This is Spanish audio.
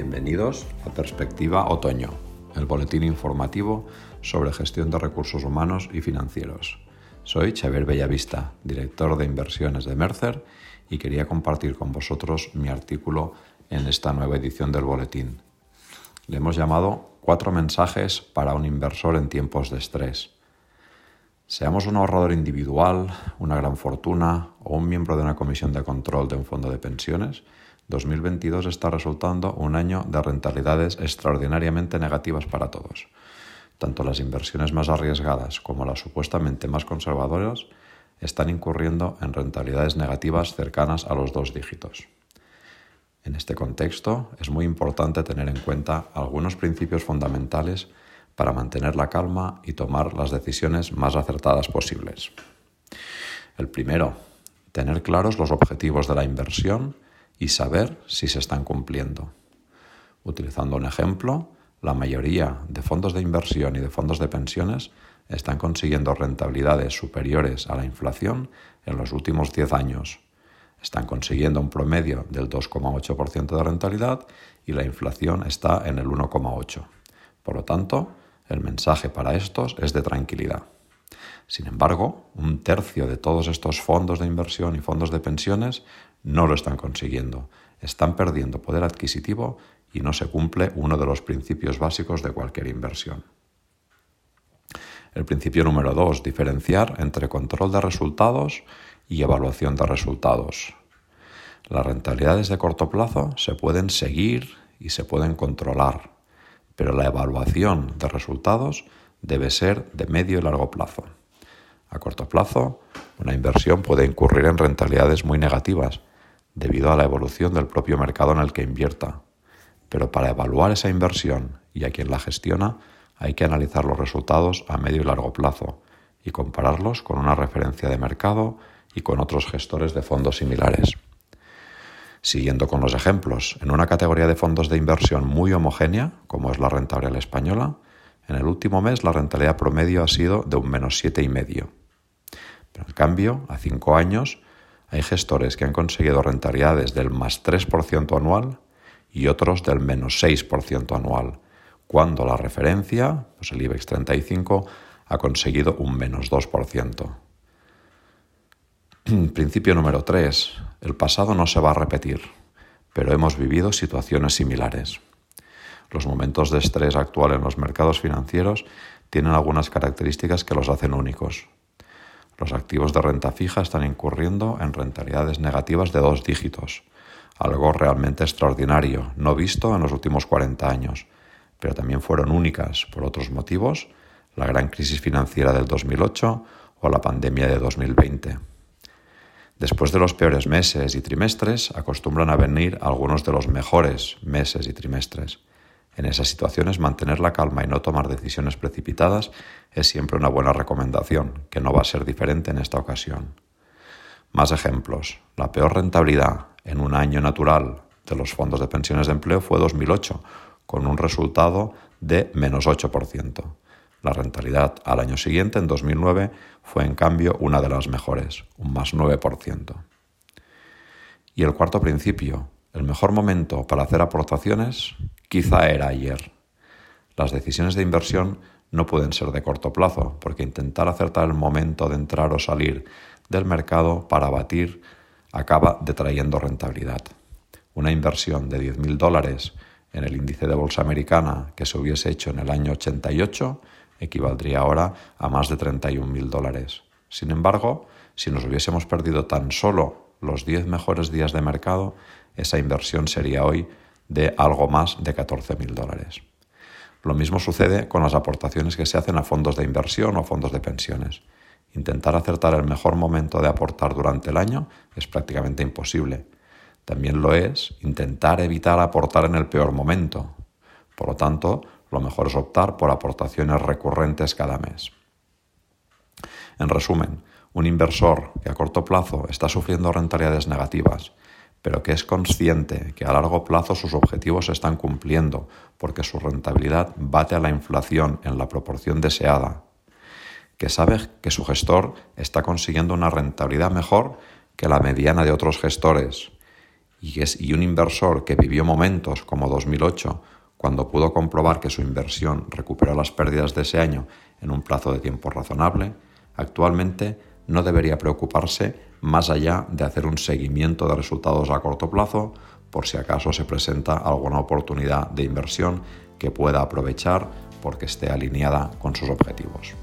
Bienvenidos a Perspectiva Otoño, el boletín informativo sobre gestión de recursos humanos y financieros. Soy Xavier Bellavista, director de inversiones de Mercer, y quería compartir con vosotros mi artículo en esta nueva edición del boletín. Le hemos llamado Cuatro mensajes para un inversor en tiempos de estrés. Seamos un ahorrador individual, una gran fortuna o un miembro de una comisión de control de un fondo de pensiones, 2022 está resultando un año de rentabilidades extraordinariamente negativas para todos. Tanto las inversiones más arriesgadas como las supuestamente más conservadoras están incurriendo en rentabilidades negativas cercanas a los dos dígitos. En este contexto es muy importante tener en cuenta algunos principios fundamentales para mantener la calma y tomar las decisiones más acertadas posibles. El primero, tener claros los objetivos de la inversión y saber si se están cumpliendo. Utilizando un ejemplo, la mayoría de fondos de inversión y de fondos de pensiones están consiguiendo rentabilidades superiores a la inflación en los últimos 10 años. Están consiguiendo un promedio del 2,8% de rentabilidad y la inflación está en el 1,8%. Por lo tanto, el mensaje para estos es de tranquilidad. Sin embargo, un tercio de todos estos fondos de inversión y fondos de pensiones no lo están consiguiendo. Están perdiendo poder adquisitivo y no se cumple uno de los principios básicos de cualquier inversión. El principio número dos, diferenciar entre control de resultados y evaluación de resultados. Las rentabilidades de corto plazo se pueden seguir y se pueden controlar, pero la evaluación de resultados debe ser de medio y largo plazo. A corto plazo, una inversión puede incurrir en rentabilidades muy negativas debido a la evolución del propio mercado en el que invierta. Pero para evaluar esa inversión y a quien la gestiona, hay que analizar los resultados a medio y largo plazo y compararlos con una referencia de mercado y con otros gestores de fondos similares. Siguiendo con los ejemplos, en una categoría de fondos de inversión muy homogénea, como es la renta española, en el último mes la rentabilidad promedio ha sido de un menos 7,5. Pero en cambio, a cinco años, hay gestores que han conseguido rentabilidades del más 3% anual y otros del menos 6% anual, cuando la referencia, pues el IBEX 35, ha conseguido un menos 2%. Principio número 3. El pasado no se va a repetir, pero hemos vivido situaciones similares. Los momentos de estrés actual en los mercados financieros tienen algunas características que los hacen únicos. Los activos de renta fija están incurriendo en rentabilidades negativas de dos dígitos, algo realmente extraordinario, no visto en los últimos 40 años, pero también fueron únicas por otros motivos, la gran crisis financiera del 2008 o la pandemia de 2020. Después de los peores meses y trimestres, acostumbran a venir algunos de los mejores meses y trimestres. En esas situaciones mantener la calma y no tomar decisiones precipitadas es siempre una buena recomendación, que no va a ser diferente en esta ocasión. Más ejemplos. La peor rentabilidad en un año natural de los fondos de pensiones de empleo fue 2008, con un resultado de menos 8%. La rentabilidad al año siguiente, en 2009, fue en cambio una de las mejores, un más 9%. Y el cuarto principio, el mejor momento para hacer aportaciones quizá era ayer. Las decisiones de inversión no pueden ser de corto plazo, porque intentar acertar el momento de entrar o salir del mercado para batir acaba detrayendo rentabilidad. Una inversión de 10.000 dólares en el índice de bolsa americana que se hubiese hecho en el año 88 equivaldría ahora a más de 31.000 dólares. Sin embargo, si nos hubiésemos perdido tan solo los 10 mejores días de mercado, esa inversión sería hoy de algo más de 14.000 dólares. Lo mismo sucede con las aportaciones que se hacen a fondos de inversión o fondos de pensiones. Intentar acertar el mejor momento de aportar durante el año es prácticamente imposible. También lo es intentar evitar aportar en el peor momento. Por lo tanto, lo mejor es optar por aportaciones recurrentes cada mes. En resumen, un inversor que a corto plazo está sufriendo rentabilidades negativas pero que es consciente que a largo plazo sus objetivos se están cumpliendo porque su rentabilidad bate a la inflación en la proporción deseada, que sabe que su gestor está consiguiendo una rentabilidad mejor que la mediana de otros gestores y, es, y un inversor que vivió momentos como 2008, cuando pudo comprobar que su inversión recuperó las pérdidas de ese año en un plazo de tiempo razonable, actualmente no debería preocuparse más allá de hacer un seguimiento de resultados a corto plazo por si acaso se presenta alguna oportunidad de inversión que pueda aprovechar porque esté alineada con sus objetivos.